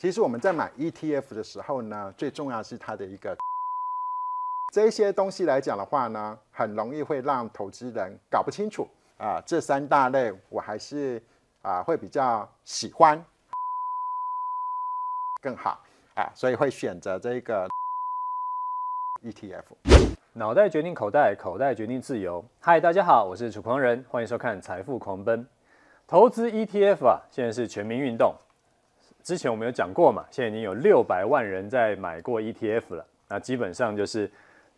其实我们在买 ETF 的时候呢，最重要是它的一个这一些东西来讲的话呢，很容易会让投资人搞不清楚啊。这三大类我还是啊会比较喜欢更好啊，所以会选择这个 ETF。脑袋决定口袋，口袋决定自由。嗨，大家好，我是楚狂人，欢迎收看《财富狂奔》。投资 ETF 啊，现在是全民运动。之前我们有讲过嘛，现在已经有六百万人在买过 ETF 了。那基本上就是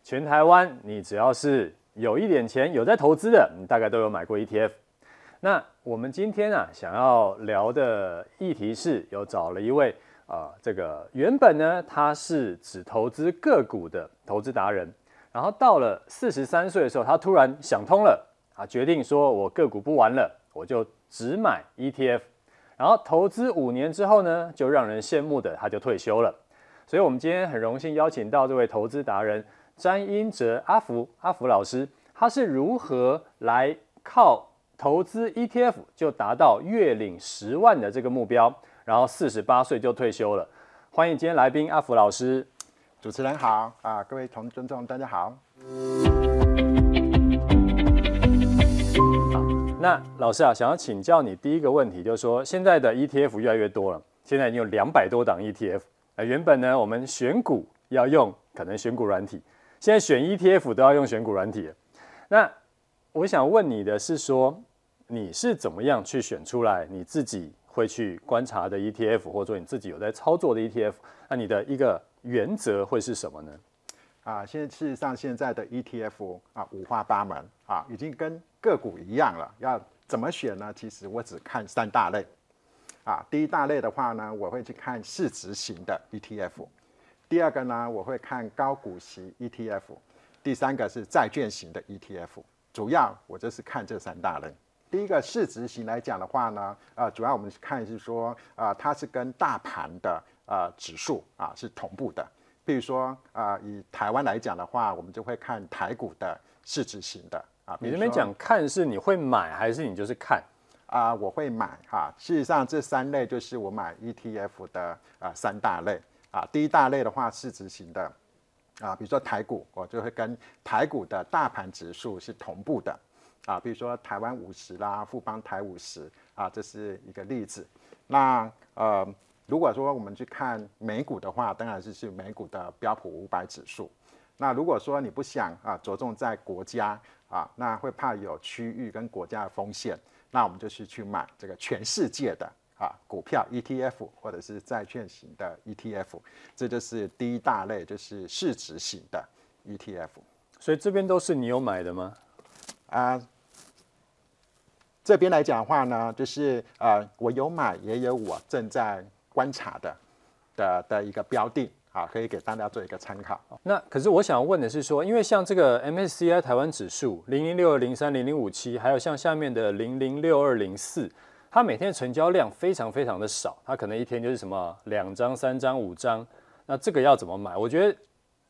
全台湾，你只要是有一点钱、有在投资的，你大概都有买过 ETF。那我们今天啊，想要聊的议题是，有找了一位啊、这个原本呢，他是只投资个股的投资达人。然后到了四十三岁的时候，他突然想通了啊，决定说：“我个股不玩了，我就只买 ETF。”然后投资五年之后呢，就让人羡慕的，他就退休了。所以，我们今天很荣幸邀请到这位投资达人詹英哲阿福阿福老师，他是如何来靠投资 ETF 就达到月领十万的这个目标，然后四十八岁就退休了。欢迎今天来宾阿福老师。主持人好啊，各位同尊重大家好。那老师啊，想要请教你第一个问题，就是说现在的 ETF 越来越多了，现在已经有两百多档 ETF。那原本呢，我们选股要用可能选股软体，现在选 ETF 都要用选股软体。那我想问你的是说，你是怎么样去选出来你自己会去观察的 ETF，或者说你自己有在操作的 ETF？那你的一个。原则会是什么呢？啊，现在事实上现在的 ETF 啊五花八门啊，已经跟个股一样了。要怎么选呢？其实我只看三大类。啊，第一大类的话呢，我会去看市值型的 ETF。第二个呢，我会看高股息 ETF。第三个是债券型的 ETF。主要我就是看这三大类。第一个市值型来讲的话呢，呃，主要我们看是说，啊，它是跟大盘的。呃，指数啊是同步的。比如说，啊、以台湾来讲的话，我们就会看台股的市值型的啊。你那边讲看是你会买还是你就是看？啊、呃，我会买哈、啊。事实上，这三类就是我买 ETF 的啊、呃、三大类啊。第一大类的话，市值型的啊，比如说台股，我就会跟台股的大盘指数是同步的啊。比如说台湾五十啦，富邦台五十啊，这是一个例子。那呃。如果说我们去看美股的话，当然是是美股的标普五百指数。那如果说你不想啊着重在国家啊，那会怕有区域跟国家的风险，那我们就是去买这个全世界的啊股票 ETF 或者是债券型的 ETF，这就是第一大类，就是市值型的 ETF。所以这边都是你有买的吗？啊，这边来讲的话呢，就是呃我有买，也有我正在。观察的的的一个标的啊，可以给大家做一个参考。那可是我想问的是说，因为像这个 MSCI 台湾指数零零六二零三零零五七，还有像下面的零零六二零四，它每天的成交量非常非常的少，它可能一天就是什么两张、三张、五张。那这个要怎么买？我觉得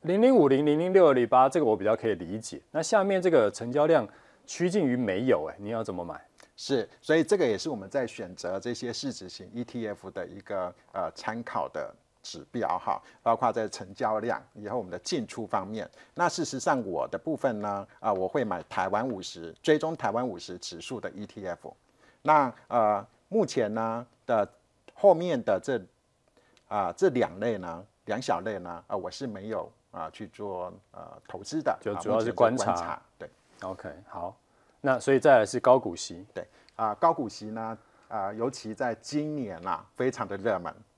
零零五零零零六二零八这个我比较可以理解。那下面这个成交量趋近于没有，哎，你要怎么买？是，所以这个也是我们在选择这些市值型 ETF 的一个呃参考的指标哈，包括在成交量以后我们的进出方面。那事实上我的部分呢，啊、呃，我会买台湾五十追踪台湾五十指数的 ETF。那呃目前呢的后面的这啊、呃、这两类呢两小类呢啊、呃、我是没有啊、呃、去做呃投资的，就主要是观察。观察对，OK 好。那所以再来是高股息，对啊、呃，高股息呢，啊、呃，尤其在今年啊，非常的热门啊。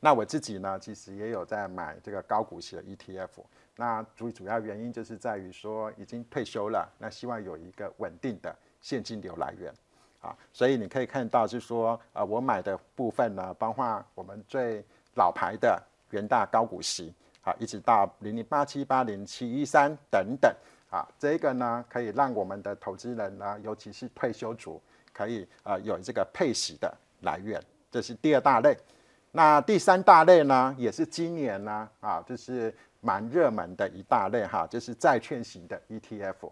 那我自己呢，其实也有在买这个高股息的 ETF。那主主要原因就是在于说，已经退休了，那希望有一个稳定的现金流来源啊。所以你可以看到，就是说，呃，我买的部分呢，包括我们最老牌的元大高股息，啊，一直到零零八七八零七一三等等。啊，这个呢可以让我们的投资人呢，尤其是退休族，可以呃有这个配息的来源，这是第二大类。那第三大类呢，也是今年呢啊，就是蛮热门的一大类哈，就是债券型的 ETF。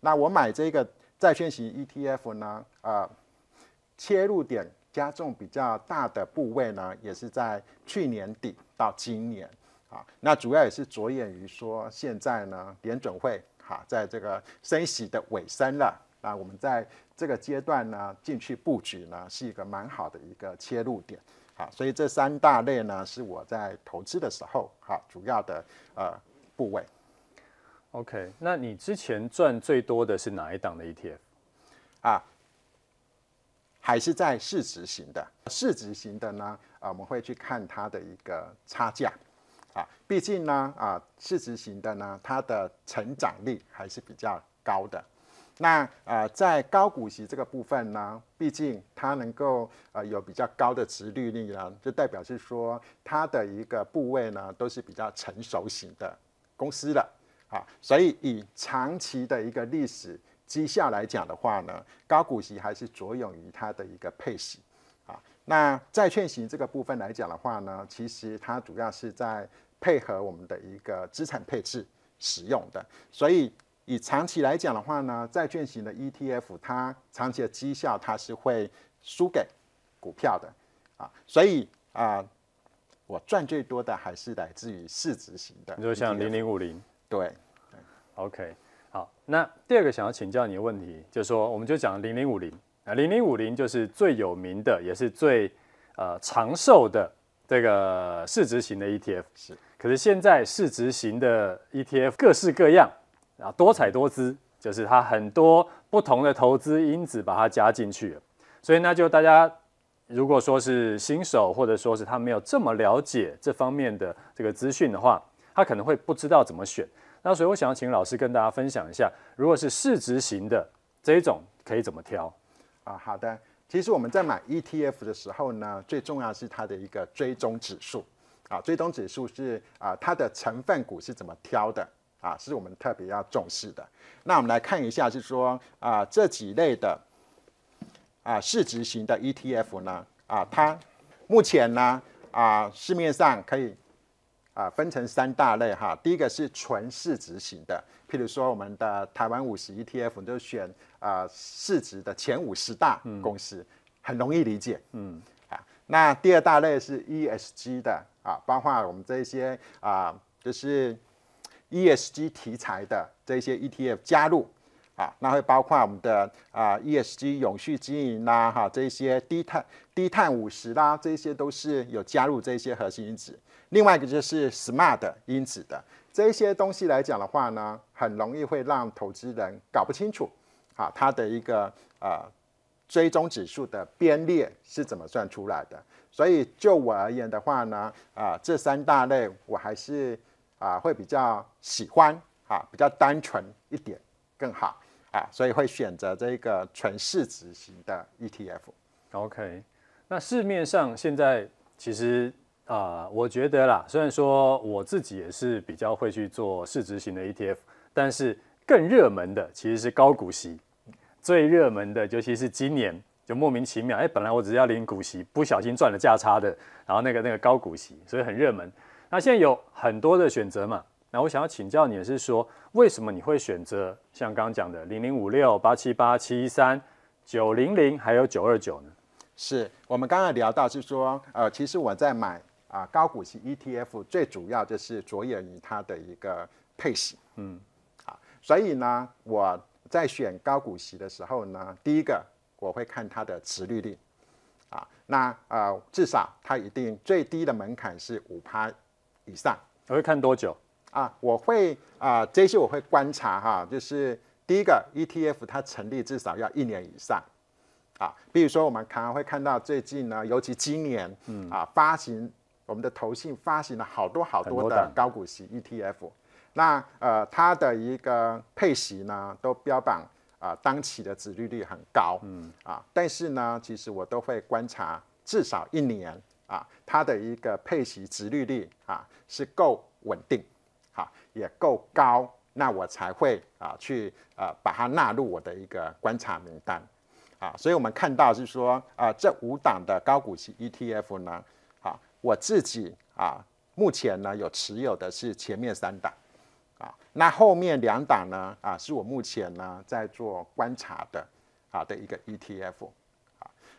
那我买这个债券型 ETF 呢，呃，切入点加重比较大的部位呢，也是在去年底到今年啊。那主要也是着眼于说，现在呢，联准会哈，在这个升息的尾声了，那我们在这个阶段呢，进去布局呢，是一个蛮好的一个切入点。好，所以这三大类呢，是我在投资的时候哈，主要的呃部位。OK，那你之前赚最多的是哪一档的 ETF？啊，还是在市值型的，市值型的呢，啊，我们会去看它的一个差价，啊，毕竟呢，啊，市值型的呢，它的成长力还是比较高的。那啊，在高股息这个部分呢，毕竟它能够呃有比较高的殖利率呢，就代表是说它的一个部位呢，都是比较成熟型的公司了，啊，所以以长期的一个历史。绩效来讲的话呢，高股息还是着眼于它的一个配息啊。那债券型这个部分来讲的话呢，其实它主要是在配合我们的一个资产配置使用的。所以以长期来讲的话呢，债券型的 ETF 它长期的绩效它是会输给股票的啊。所以啊，我赚最多的还是来自于市值型的，你说像零零五零，对，OK。好，那第二个想要请教你的问题，就是说，我们就讲零零五零啊，零零五零就是最有名的，也是最呃长寿的这个市值型的 ETF。是，可是现在市值型的 ETF 各式各样啊，多彩多姿，就是它很多不同的投资因子把它加进去了。所以那就大家如果说是新手，或者说是他没有这么了解这方面的这个资讯的话，他可能会不知道怎么选。那所以我想要请老师跟大家分享一下，如果是市值型的这一种可以怎么挑啊？好的，其实我们在买 ETF 的时候呢，最重要是它的一个追踪指数啊，追踪指数是啊它的成分股是怎么挑的啊，是我们特别要重视的。那我们来看一下，就是说啊这几类的啊市值型的 ETF 呢啊，它目前呢啊市面上可以。啊，分成三大类哈。第一个是纯市值型的，譬如说我们的台湾五十 ETF 就选啊市值的前五十大公司，很容易理解。嗯，啊，那第二大类是 ESG 的啊，包括我们这些啊，就是 ESG 题材的这些 ETF 加入啊，那会包括我们的啊 ESG 永续经营啦，哈，这些低碳低碳五十啦，这些都是有加入这些核心因子。另外一个就是 smart 因子的这些东西来讲的话呢，很容易会让投资人搞不清楚，啊，它的一个呃追踪指数的编列是怎么算出来的。所以就我而言的话呢，啊，这三大类我还是啊会比较喜欢啊，比较单纯一点更好啊，所以会选择这个纯市值型的 ETF。OK，那市面上现在其实。啊、我觉得啦，虽然说我自己也是比较会去做市值型的 ETF，但是更热门的其实是高股息。最热门的，尤其是今年就莫名其妙，哎，本来我只要领股息，不小心赚了价差的，然后那个那个高股息，所以很热门。那现在有很多的选择嘛，那我想要请教你的是说，为什么你会选择像刚刚讲的零零五六、八七八、七一三、九零零，还有九二九呢？是我们刚刚聊到是说，呃，其实我在买。啊，高股息 ETF 最主要就是着眼于它的一个配息，嗯，啊，所以呢，我在选高股息的时候呢，第一个我会看它的持利率，啊，那呃至少它一定最低的门槛是五趴以上。我会看多久？啊，我会啊这些我会观察哈，就是第一个 ETF 它成立至少要一年以上，啊，比如说我们常常会看到最近呢，尤其今年，嗯，啊发行。我们的投信发行了好多好多的高股息 ETF，那呃它的一个配息呢都标榜啊、呃、当期的殖利率很高，嗯啊，但是呢其实我都会观察至少一年啊它的一个配息殖利率啊是够稳定，啊、也够高，那我才会啊去啊把它纳入我的一个观察名单，啊，所以我们看到是说啊这五档的高股息 ETF 呢。啊我自己啊，目前呢有持有的是前面三档，啊，那后面两档呢啊，是我目前呢在做观察的啊的一个 ETF，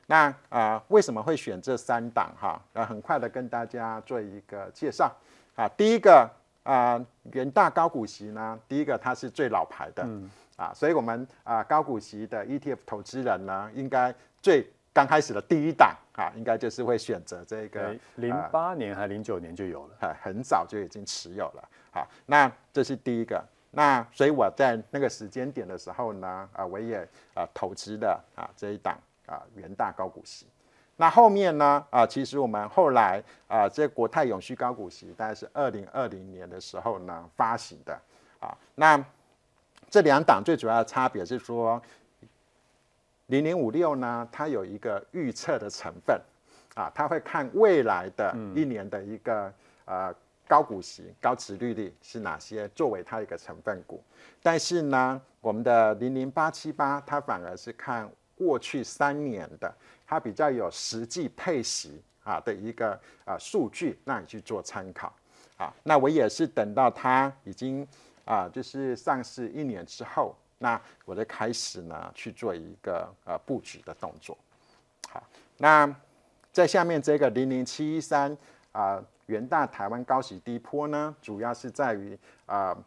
那啊、呃，为什么会选这三档哈？呃，很快的跟大家做一个介绍啊。第一个啊，元大高股息呢，第一个它是最老牌的。嗯啊，所以我们啊高股息的 ETF 投资人呢，应该最刚开始的第一档啊，应该就是会选择这个零八年还零九年就有了，啊，很早就已经持有了。好，那这是第一个。那所以我在那个时间点的时候呢，啊，我也啊投资了啊这一档啊元大高股息。那后面呢，啊，其实我们后来啊这国泰永续高股息大概是二零二零年的时候呢发行的啊，那。这两档最主要的差别是说，零零五六呢，它有一个预测的成分，啊，它会看未来的一年的一个呃高股息、高值利率是哪些作为它一个成分股。但是呢，我们的零零八七八它反而是看过去三年的，它比较有实际配息啊的一个啊数据让你去做参考。啊，那我也是等到它已经。啊，就是上市一年之后，那我就开始呢去做一个呃布局的动作。好，那在下面这个零零七一三啊，元大台湾高息低波呢，主要是在于啊，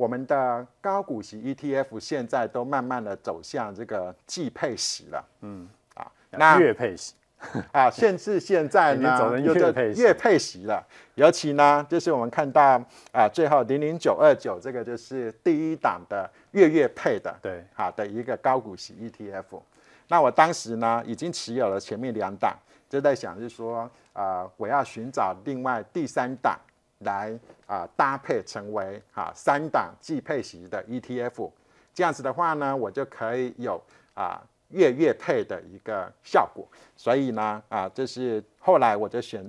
我们的高股息 ETF 现在都慢慢的走向这个季配息了。嗯，啊，那月配息。啊，甚至现在呢，又就月配息了。尤其呢，就是我们看到啊，最后零零九二九这个就是第一档的月月配的，对，好的一个高股息 ETF。那我当时呢，已经持有了前面两档，就在想，是说啊，我要寻找另外第三档来啊搭配成为啊三档季配息的 ETF。这样子的话呢，我就可以有啊。月月配的一个效果，所以呢，啊，这是后来我就选，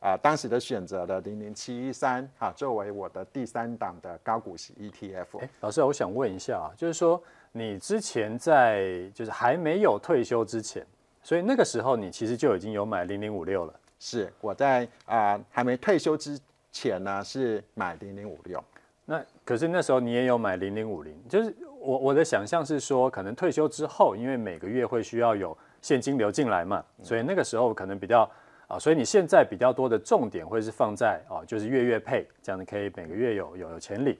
啊，当时的选择了零零七一三啊，作为我的第三档的高股息 ETF。欸，老师，我想问一下啊，就是说你之前在就是还没有退休之前，所以那个时候你其实就已经有买零零五六了。是我在啊还没退休之前呢，是买零零五六。那可是那时候你也有买零零五零，就是。我我的想象是说，可能退休之后，因为每个月会需要有现金流进来嘛，所以那个时候可能比较啊，所以你现在比较多的重点会是放在啊，就是月月配，这样你可以每个月有有有钱领。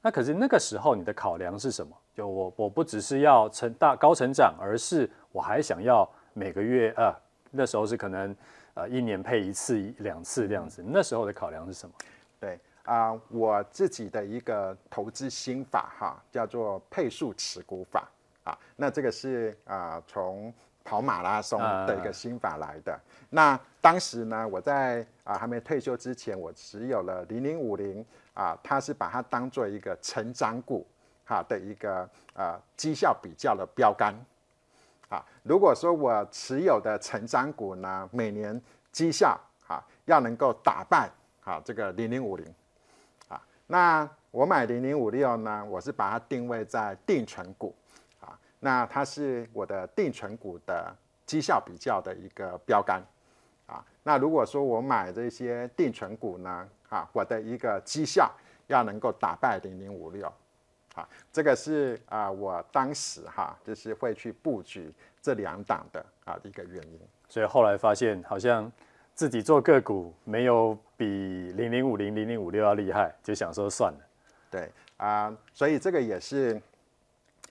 那可是那个时候你的考量是什么？就我我不只是要成大高成长，而是我还想要每个月呃，那时候是可能呃一年配一次两次这样子。那时候的考量是什么？对。啊、呃，我自己的一个投资心法哈，叫做配数持股法啊。那这个是啊，从、呃、跑马拉松的一个心法来的。啊、那当时呢，我在啊还没退休之前，我持有了零零五零啊，它是把它当做一个成长股哈的一个啊绩效比较的标杆啊。如果说我持有的成长股呢，每年绩效啊要能够打败啊这个零零五零啊。那我买零零五六呢，我是把它定位在定存股，啊，那它是我的定存股的绩效比较的一个标杆，啊，那如果说我买这些定存股呢，啊，我的一个绩效要能够打败零零五六，啊，这个是啊，我当时哈就是会去布局这两档的啊一个原因，所以后来发现好像。自己做个股没有比零零五零零零五六要厉害，就想说算了。对啊、呃，所以这个也是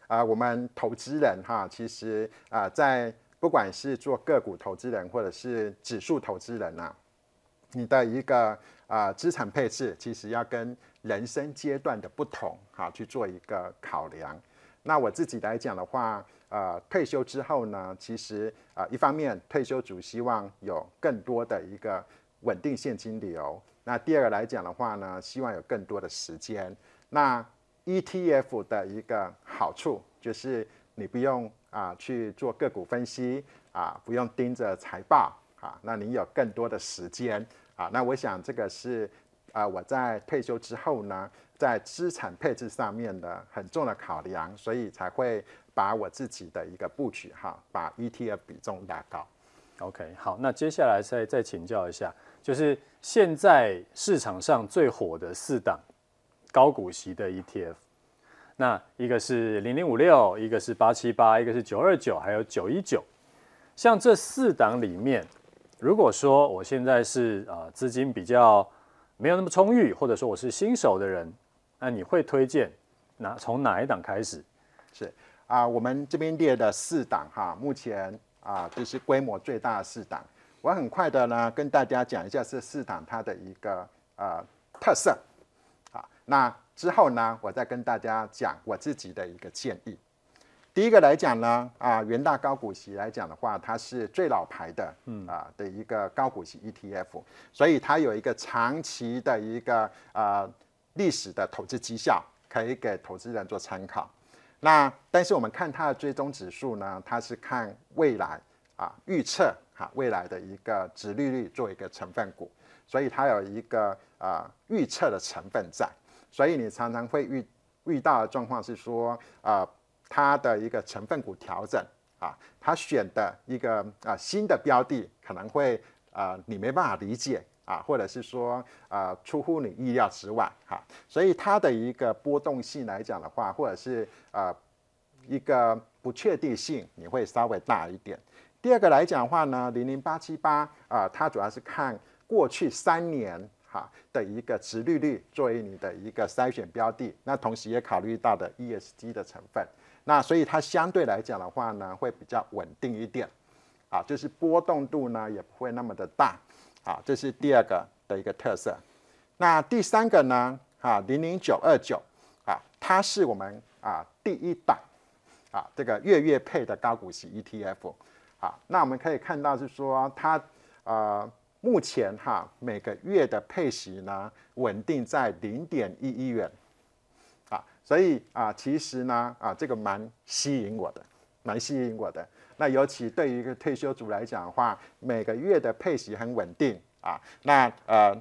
啊、呃，我们投资人哈，其实啊、呃，在不管是做个股投资人或者是指数投资人啊，你的一个啊、呃、资产配置，其实要跟人生阶段的不同哈去做一个考量。那我自己来讲的话。呃，退休之后呢，其实啊、一方面退休族希望有更多的一个稳定现金流。那第二个来讲的话呢，希望有更多的时间。那 ETF 的一个好处就是你不用啊、去做个股分析啊、不用盯着财报啊，那你有更多的时间啊。那我想这个是啊、我在退休之后呢，在资产配置上面的很重的考量，所以才会。把我自己的一个布局哈，把 ETF 比重拉高。OK，好，那接下来再再请教一下，就是现在市场上最火的四档高股息的 ETF，那一个是零零五六，一个是八七八，一个是九二九，还有九一九。像这四档里面，如果说我现在是啊资金比较没有那么充裕，或者说我是新手的人，那你会推荐哪从哪一档开始？是啊，我们这边列的四档哈，目前啊就是规模最大的四档。我很快的呢跟大家讲一下这四档它的一个呃特色。好，那之后呢，我再跟大家讲我自己的一个建议。第一个来讲呢，啊，元大高股息来讲的话，它是最老牌的，嗯啊的一个高股息 ETF，所以它有一个长期的一个呃历史的投资绩效，可以给投资人做参考。那但是我们看它的追踪指数呢，它是看未来啊预测哈未来的一个值利率做一个成分股，所以它有一个啊预测的成分在，所以你常常会遇遇到的状况是说啊。它的一个成分股调整啊，它选的一个啊新的标的可能会啊你没办法理解啊，或者是说啊出乎你意料之外哈，所以它的一个波动性来讲的话，或者是啊一个不确定性，你会稍微大一点。第二个来讲的话呢，零零八七八啊，它主要是看过去三年哈的一个殖利率作为你的一个筛选标的，那同时也考虑到的 ESG 的成分。那所以它相对来讲的话呢，会比较稳定一点，啊，就是波动度呢也不会那么的大，啊，这是第二个的一个特色。那第三个呢，啊，零零九二九，啊，它是我们啊第一档，啊，这个月月配的高股息 ETF，啊，那我们可以看到是说它呃目前哈每个月的配息呢稳定在零点一一元啊。所以啊，其实呢，啊，这个蛮吸引我的，蛮吸引我的。那尤其对于一个退休族来讲的话，每个月的配息很稳定啊。那呃，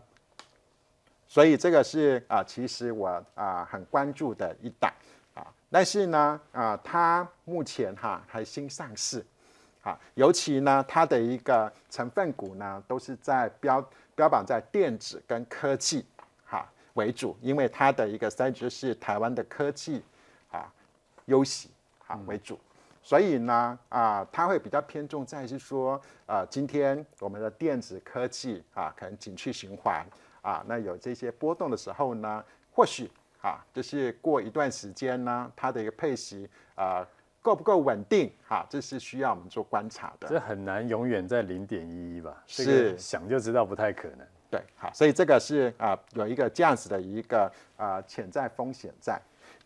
所以这个是啊，其实我啊很关注的一档啊。但是呢，啊，它目前哈、还新上市啊，尤其呢，它的一个成分股呢，都是在标标榜在电子跟科技哈。为主，因为它的一个三只是台湾的科技啊优势啊为主，所以呢啊，它会比较偏重在是说啊，今天我们的电子科技啊，可能景气循环啊，那有这些波动的时候呢，或许啊，就是过一段时间呢，它的一个配息啊够不够稳定啊，这是需要我们做观察的。这很难永远在零点一一吧？是，这个想就知道不太可能。对，好，所以这个是啊、呃，有一个这样子的一个啊、呃、潜在风险在。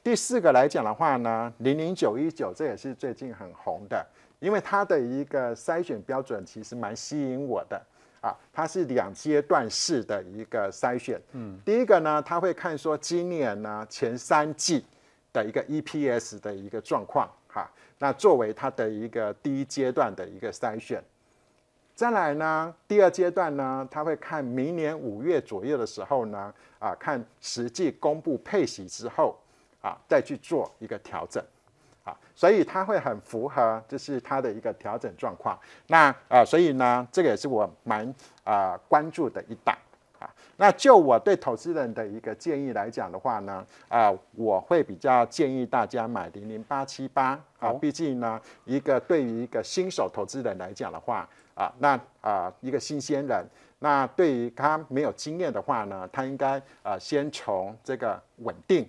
第四个来讲的话呢，零零九一九这也是最近很红的，因为它的一个筛选标准其实蛮吸引我的啊，它是两阶段式的一个筛选。嗯，第一个呢，他会看说今年呢前三季的一个 EPS 的一个状况哈，那作为它的一个第一阶段的一个筛选。再来呢，第二阶段呢，他会看明年五月左右的时候呢，啊，看实际公布配息之后，啊，再去做一个调整，啊，所以它会很符合，就是它的一个调整状况。那啊，所以呢，这个也是我蛮啊关注的一档，啊，那就我对投资人的一个建议来讲的话呢，啊，我会比较建议大家买零零八七八，啊，毕竟呢，一个对于一个新手投资人来讲的话。啊，那啊，一个新鲜人，那对于他没有经验的话呢，他应该啊，先从这个稳定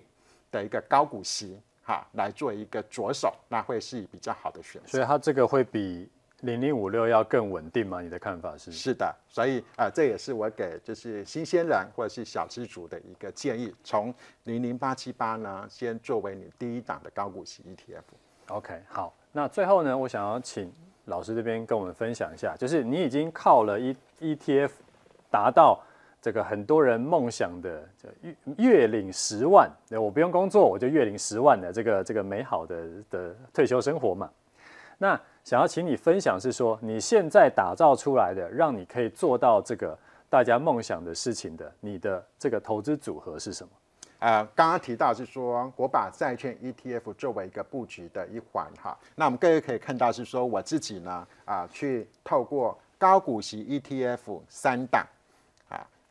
的一个高股息哈来做一个着手，那会是比较好的选择。所以它这个会比零零五六要更稳定吗？你的看法是？是的，所以啊，这也是我给就是新鲜人或者是小资族的一个建议，从零零八七八呢，先作为你第一档的高股息 ETF。OK，好，那最后呢，我想要请。老师这边跟我们分享一下，就是你已经靠了 E ETF 达到这个很多人梦想的月月领十万，我不用工作我就月领十万的这个这个美好的的退休生活嘛。那想要请你分享是说，你现在打造出来的，让你可以做到这个大家梦想的事情的，你的这个投资组合是什么？呃，刚刚提到是说，我把债券 ETF 作为一个布局的一环哈。那我们各位可以看到是说，我自己呢啊、去透过高股息 ETF 三档，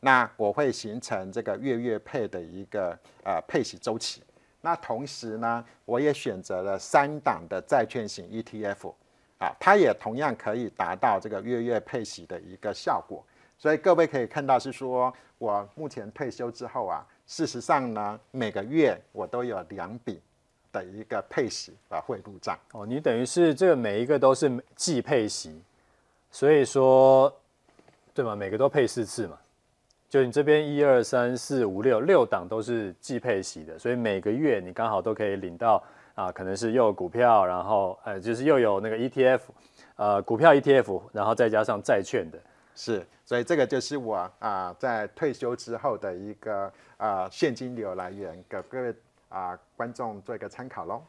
那我会形成这个月月配的一个呃配息周期。那同时呢，我也选择了三档的债券型 ETF 啊，它也同样可以达到这个月月配息的一个效果。所以各位可以看到是说，我目前退休之后啊，事实上呢，每个月我都有两笔的一个配息啊汇入账。哦，你等于是这个每一个都是季配息，所以说，对吗？每个都配四次嘛。就你这边一二三四五六六档都是季配息的，所以每个月你刚好都可以领到啊，可能是又有股票，然后呃，就是又有那个 ETF，呃，股票 ETF，然后再加上债券的，是，所以这个就是我啊在退休之后的一个啊现金流来源，给各位啊观众做一个参考喽。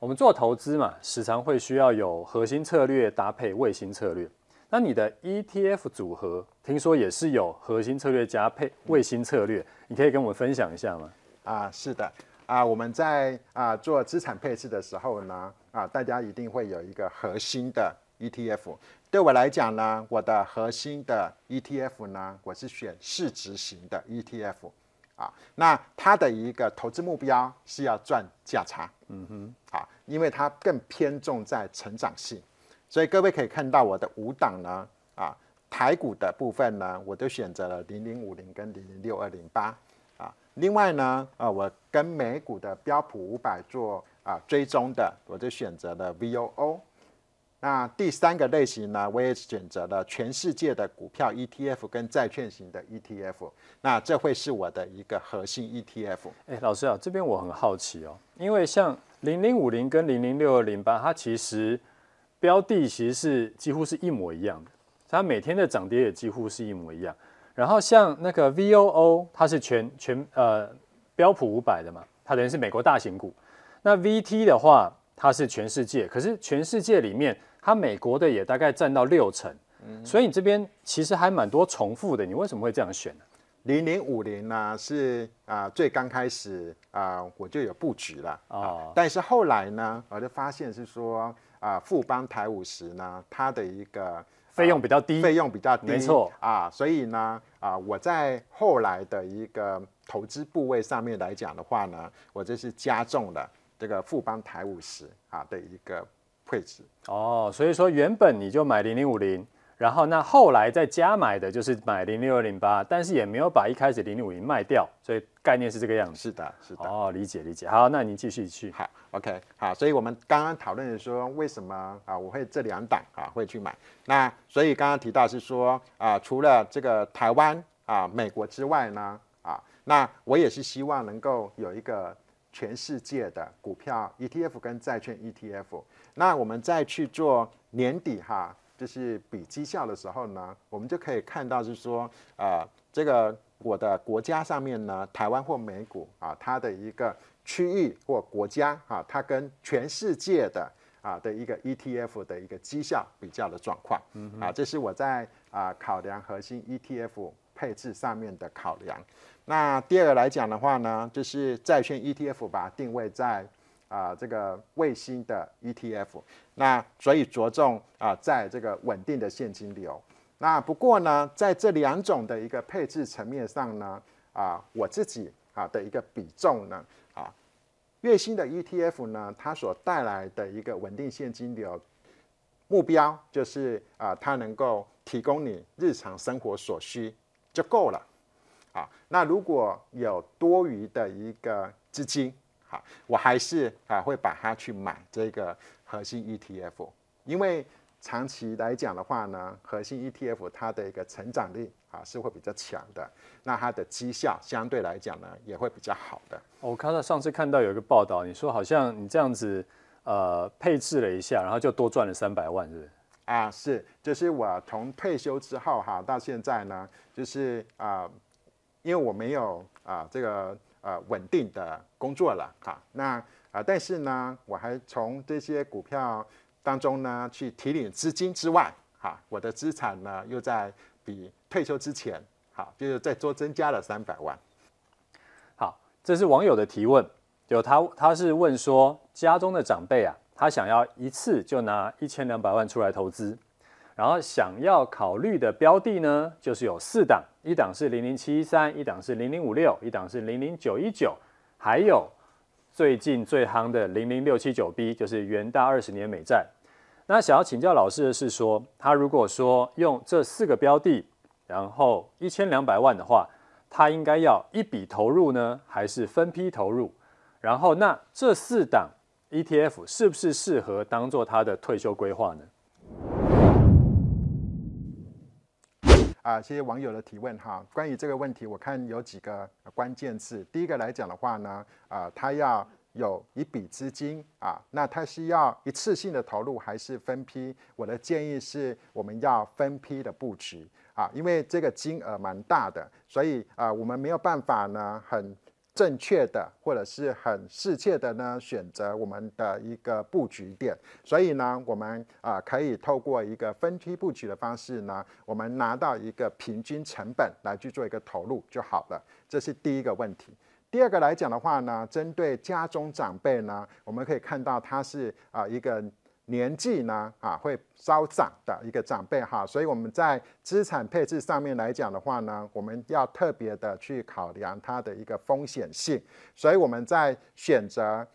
我们做投资嘛，时常会需要有核心策略搭配卫星策略。那你的 ETF 组合听说也是有核心策略加配卫星策略，你可以跟我们分享一下吗？啊，是的，啊，我们在啊做资产配置的时候呢，啊，大家一定会有一个核心的 ETF。对我来讲呢，我的核心的 ETF 呢，我是选市值型的 ETF。啊，那它的一个投资目标是要赚价差。嗯哼，啊，因为它更偏重在成长性。所以各位可以看到我的五档呢，啊，台股的部分呢，我都选择了零零五零跟零零六二零八，啊，另外呢，啊，我跟美股的标普五百做啊追踪的，我就选择了 VOO。那第三个类型呢，我也选择了全世界的股票 ETF 跟债券型的 ETF，那这会是我的一个核心 ETF。哎，老师啊，这边我很好奇哦，因为像零零五零跟零零六二零八，它其实标的其实是几乎是一模一样的，它每天的涨跌也几乎是一模一样。然后像那个 VOO，它是全全呃标普五百的嘛，它等于是美国大型股。那 VT 的话，它是全世界，可是全世界里面，它美国的也大概占到六成。嗯，所以你这边其实还蛮多重复的。你为什么会这样选呢？零零五零呢是啊、呃、最刚开始啊、呃、我就有布局了哦、啊，但是后来呢，我就发现是说。啊，富邦台五十呢，它的一个费用比较低，费用比较低，没错啊，所以呢，啊，我在后来的一个投资部位上面来讲的话呢，我这是加重了这个富邦台五十啊的一个配置。哦，所以说原本你就买零零五零。然后那后来再加买的就是买零六二零八，但是也没有把一开始零零五零卖掉，所以概念是这个样子。是的，是的。哦，理解理解。好，那您继续去。好，OK，好。所以我们刚刚讨论的说，为什么啊我会这两档啊会去买？那所以刚刚提到是说啊，除了这个台湾啊、美国之外呢啊，那我也是希望能够有一个全世界的股票 ETF 跟债券 ETF。那我们再去做年底哈。就是比绩效的时候呢，我们就可以看到，是说，呃，这个我的国家上面呢，台湾或美股啊，它的一个区域或国家啊，它跟全世界的啊的一个 ETF 的一个绩效比较的状况，啊，这是我在啊考量核心 ETF 配置上面的考量。那第二个来讲的话呢，就是债券 ETF 把它定位在。啊，这个卫星的 ETF，那所以着重啊，在这个稳定的现金流。那不过呢，在这两种的一个配置层面上呢，啊，我自己啊的一个比重呢，啊，月星的 ETF 呢，它所带来的一个稳定现金流目标就是啊，它能够提供你日常生活所需就够了。啊，那如果有多余的一个资金，我还是啊会把它去买这个核心 ETF，因为长期来讲的话呢，核心 ETF 它的一个成长力啊是会比较强的，那它的绩效相对来讲呢也会比较好的。我看到上次看到有一个报道，你说好像你这样子呃配置了一下，然后就多赚了三百万，是不是？啊，是，就是我从退休之后哈到现在呢，就是啊，因为我没有啊这个。呃，稳定的工作了哈，那啊、但是呢，我还从这些股票当中呢去提领资金之外，哈，我的资产呢又在比退休之前，好，就是再多增加了三百万。好，这是网友的提问，就他他是问说，家中的长辈啊，他想要一次就拿一千两百万出来投资。然后想要考虑的标的呢，就是有四档，一档是零零七一三，一档是零零五六，一档是零零九一九，还有最近最夯的零零六七九 B，就是元大二十年美债。那想要请教老师的是说，他如果说用这四个标的，然后一千两百万的话，他应该要一笔投入呢，还是分批投入？然后那这四档 ETF 是不是适合当做他的退休规划呢？啊，谢谢网友的提问哈。关于这个问题，我看有几个关键字。第一个来讲的话呢，啊，他要有一笔资金啊，那他是要一次性的投入还是分批？我的建议是，我们要分批的布局啊，因为这个金额蛮大的，所以啊，我们没有办法呢很。正确的或者是很适切的呢，选择我们的一个布局点。所以呢，我们啊、可以透过一个分批布局的方式呢，我们拿到一个平均成本来去做一个投入就好了。这是第一个问题。第二个来讲的话呢，针对家中长辈呢，我们可以看到他是啊、一个。年纪呢啊会稍长的一个长辈哈，所以我们在资产配置上面来讲的话呢，我们要特别的去考量它的一个风险性，所以我们在选择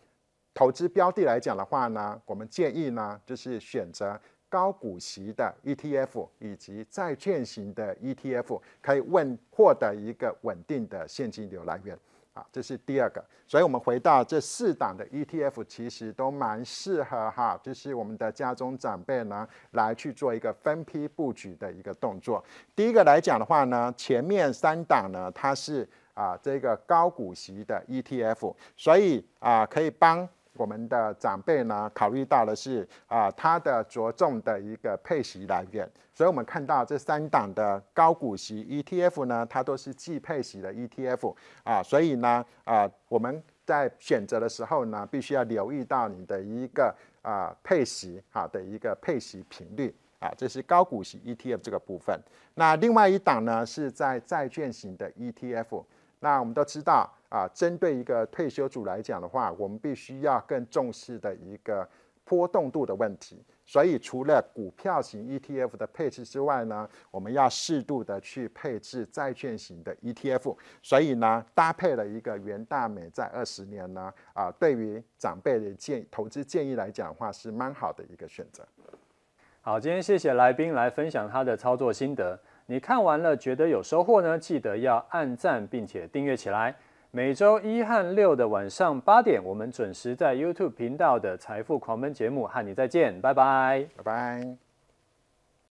投资标的来讲的话呢，我们建议呢就是选择高股息的 ETF 以及债券型的 ETF，可以问获得一个稳定的现金流来源。啊，这是第二个，所以我们回到这四档的 ETF，其实都蛮适合哈，就是我们的家中长辈呢来去做一个分批布局的一个动作。第一个来讲的话呢，前面三档呢，它是啊这个高股息的 ETF，所以啊可以帮。我们的长辈呢，考虑到的是啊，他的着重的一个配息来源，所以我们看到这三档的高股息 ETF 呢，它都是既配息的 ETF 啊，所以呢啊，我们在选择的时候呢，必须要留意到你的一个啊配息好的一个配息频率啊，这是高股息 ETF 这个部分。那另外一档呢，是在债券型的 ETF。那我们都知道啊，针对一个退休族来讲的话，我们必须要更重视的一个波动度的问题。所以除了股票型 ETF 的配置之外呢，我们要适度的去配置债券型的 ETF。所以呢，搭配了一个元大美债二十年呢，啊，对于长辈的建投资建议来讲的话，是蛮好的一个选择。好，今天谢谢来宾来分享他的操作心得。你看完了觉得有收获呢？记得要按赞并且订阅起来。每周一和六的晚上八点，我们准时在 YouTube 频道的财富狂奔节目和你再见，拜拜，拜拜。